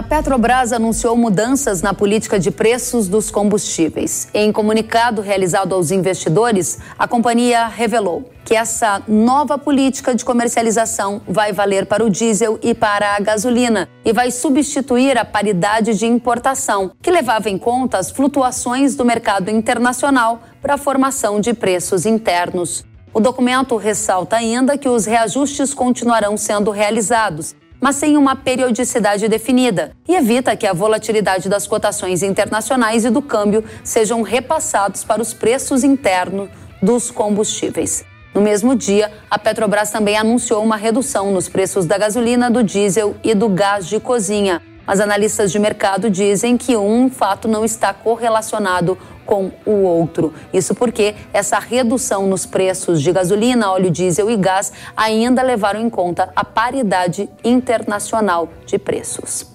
A Petrobras anunciou mudanças na política de preços dos combustíveis. Em comunicado realizado aos investidores, a companhia revelou que essa nova política de comercialização vai valer para o diesel e para a gasolina e vai substituir a paridade de importação, que levava em conta as flutuações do mercado internacional para a formação de preços internos. O documento ressalta ainda que os reajustes continuarão sendo realizados mas sem uma periodicidade definida, e evita que a volatilidade das cotações internacionais e do câmbio sejam repassados para os preços internos dos combustíveis. No mesmo dia, a Petrobras também anunciou uma redução nos preços da gasolina, do diesel e do gás de cozinha. Mas analistas de mercado dizem que um fato não está correlacionado com o outro. Isso porque essa redução nos preços de gasolina, óleo diesel e gás ainda levaram em conta a paridade internacional de preços.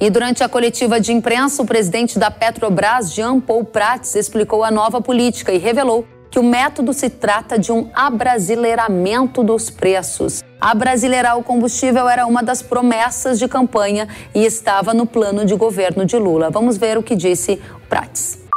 E durante a coletiva de imprensa, o presidente da Petrobras, Jean Paul Prats, explicou a nova política e revelou que o método se trata de um abrasileiramento dos preços. Abrasileirar o combustível era uma das promessas de campanha e estava no plano de governo de Lula. Vamos ver o que disse o Prates.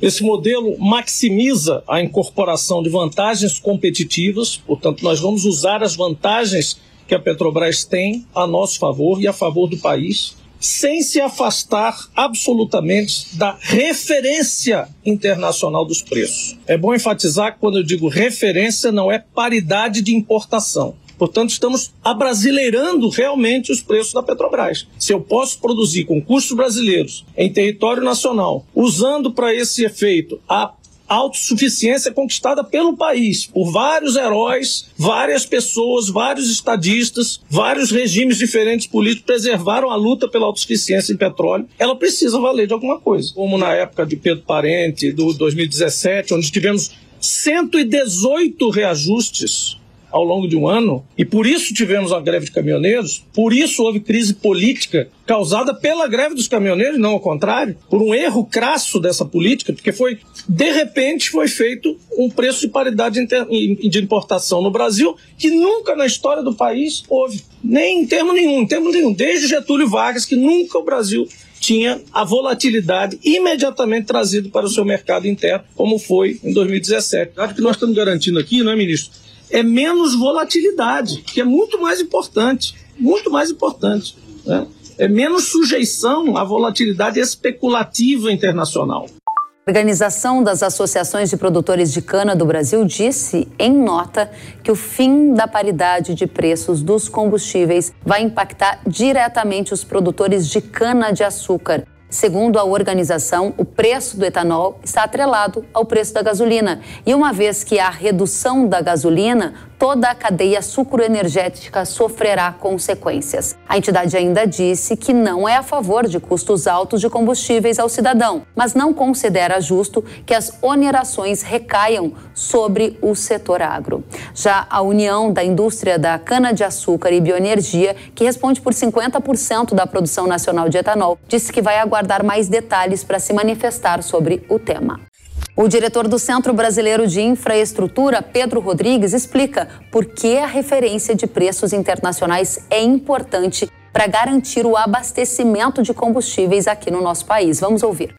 Esse modelo maximiza a incorporação de vantagens competitivas, portanto, nós vamos usar as vantagens que a Petrobras tem a nosso favor e a favor do país, sem se afastar absolutamente da referência internacional dos preços. É bom enfatizar que quando eu digo referência, não é paridade de importação. Portanto, estamos abrasileirando realmente os preços da Petrobras. Se eu posso produzir com custos brasileiros em território nacional, usando para esse efeito a autossuficiência conquistada pelo país, por vários heróis, várias pessoas, vários estadistas, vários regimes diferentes políticos preservaram a luta pela autossuficiência em petróleo, ela precisa valer de alguma coisa. Como na época de Pedro Parente, do 2017, onde tivemos 118 reajustes ao longo de um ano, e por isso tivemos a greve de caminhoneiros, por isso houve crise política causada pela greve dos caminhoneiros, não ao contrário, por um erro crasso dessa política, porque foi, de repente, foi feito um preço de paridade de importação no Brasil que nunca na história do país houve, nem em termo nenhum, em termo nenhum, desde Getúlio Vargas, que nunca o Brasil tinha a volatilidade imediatamente trazida para o seu mercado interno, como foi em 2017. Acho que nós estamos garantindo aqui, não é, ministro? É menos volatilidade, que é muito mais importante, muito mais importante. Né? É menos sujeição à volatilidade especulativa internacional. A Organização das Associações de Produtores de Cana do Brasil disse em nota que o fim da paridade de preços dos combustíveis vai impactar diretamente os produtores de cana-de-açúcar Segundo a organização, o preço do etanol está atrelado ao preço da gasolina. E uma vez que há redução da gasolina, toda a cadeia sucroenergética sofrerá consequências. A entidade ainda disse que não é a favor de custos altos de combustíveis ao cidadão, mas não considera justo que as onerações recaiam sobre o setor agro. Já a União da Indústria da Cana-de-Açúcar e Bioenergia, que responde por 50% da produção nacional de etanol, disse que vai aguardar mais detalhes para se manifestar sobre o tema. O diretor do Centro Brasileiro de Infraestrutura, Pedro Rodrigues, explica por que a referência de preços internacionais é importante para garantir o abastecimento de combustíveis aqui no nosso país. Vamos ouvir.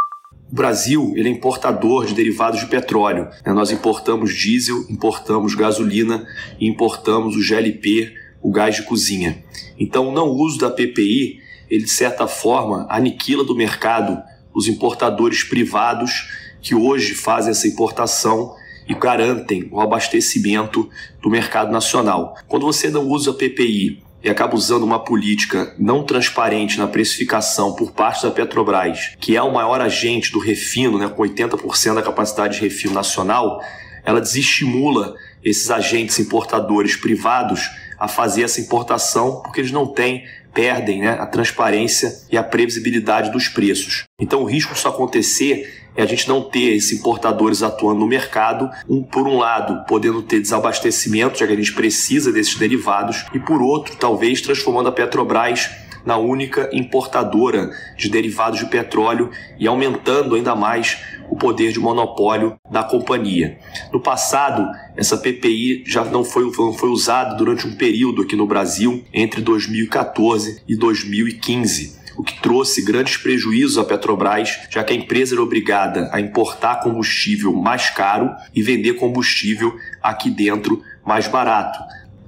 O Brasil ele é importador de derivados de petróleo. Né? Nós importamos diesel, importamos gasolina importamos o GLP, o gás de cozinha. Então, o não uso da PPI, ele de certa forma aniquila do mercado os importadores privados que hoje fazem essa importação e garantem o abastecimento do mercado nacional. Quando você não usa PPI e acaba usando uma política não transparente na precificação por parte da Petrobras, que é o maior agente do refino, né, com 80% da capacidade de refino nacional, ela desestimula esses agentes importadores privados a fazer essa importação porque eles não têm perdem né, a transparência e a previsibilidade dos preços. Então, o risco disso acontecer é a gente não ter esses importadores atuando no mercado, um, por um lado, podendo ter desabastecimento, já que a gente precisa desses derivados, e por outro, talvez transformando a Petrobras na única importadora de derivados de petróleo e aumentando ainda mais o poder de monopólio da companhia. No passado, essa PPI já não foi, não foi usada durante um período aqui no Brasil, entre 2014 e 2015 o que trouxe grandes prejuízos à Petrobras, já que a empresa era obrigada a importar combustível mais caro e vender combustível aqui dentro mais barato.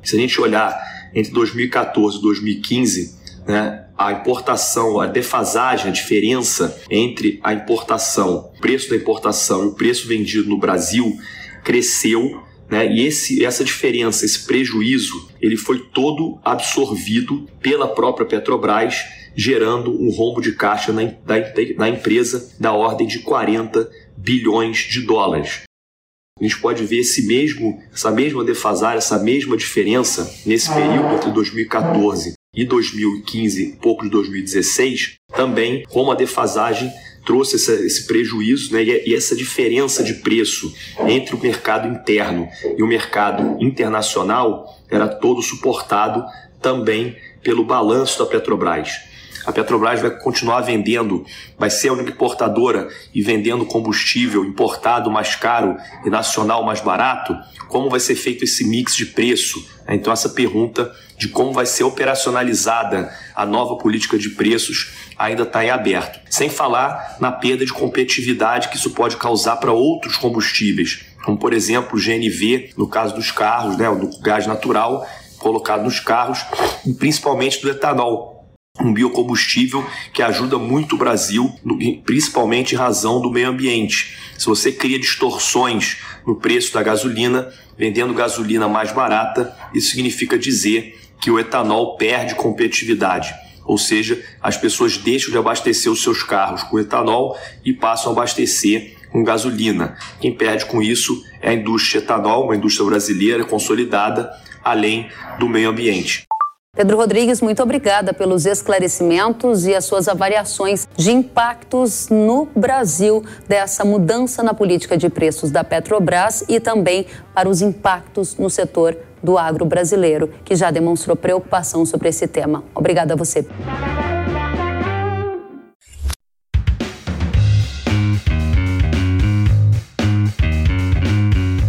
Se a gente olhar entre 2014 e 2015, né, a importação, a defasagem, a diferença entre a importação, o preço da importação e o preço vendido no Brasil cresceu né? E esse, essa diferença, esse prejuízo, ele foi todo absorvido pela própria Petrobras, gerando um rombo de caixa na, da, da empresa da ordem de 40 bilhões de dólares. A gente pode ver esse mesmo, essa mesma defasagem, essa mesma diferença nesse período entre 2014 e 2015, pouco de 2016, também como a defasagem trouxe essa, esse prejuízo né, e essa diferença de preço entre o mercado interno e o mercado internacional era todo suportado também pelo balanço da Petrobras. A Petrobras vai continuar vendendo, vai ser a única importadora e vendendo combustível importado mais caro e nacional mais barato? Como vai ser feito esse mix de preço? Então, essa pergunta de como vai ser operacionalizada a nova política de preços ainda está em aberto. Sem falar na perda de competitividade que isso pode causar para outros combustíveis, como por exemplo o GNV, no caso dos carros, né, do gás natural colocado nos carros, e principalmente do etanol, um biocombustível que ajuda muito o Brasil, principalmente em razão do meio ambiente. Se você cria distorções no preço da gasolina, vendendo gasolina mais barata, isso significa dizer que o etanol perde competitividade. Ou seja, as pessoas deixam de abastecer os seus carros com etanol e passam a abastecer com gasolina. Quem perde com isso é a indústria etanol, uma indústria brasileira consolidada, além do meio ambiente. Pedro Rodrigues, muito obrigada pelos esclarecimentos e as suas avaliações de impactos no Brasil dessa mudança na política de preços da Petrobras e também para os impactos no setor do agro brasileiro, que já demonstrou preocupação sobre esse tema. Obrigada a você.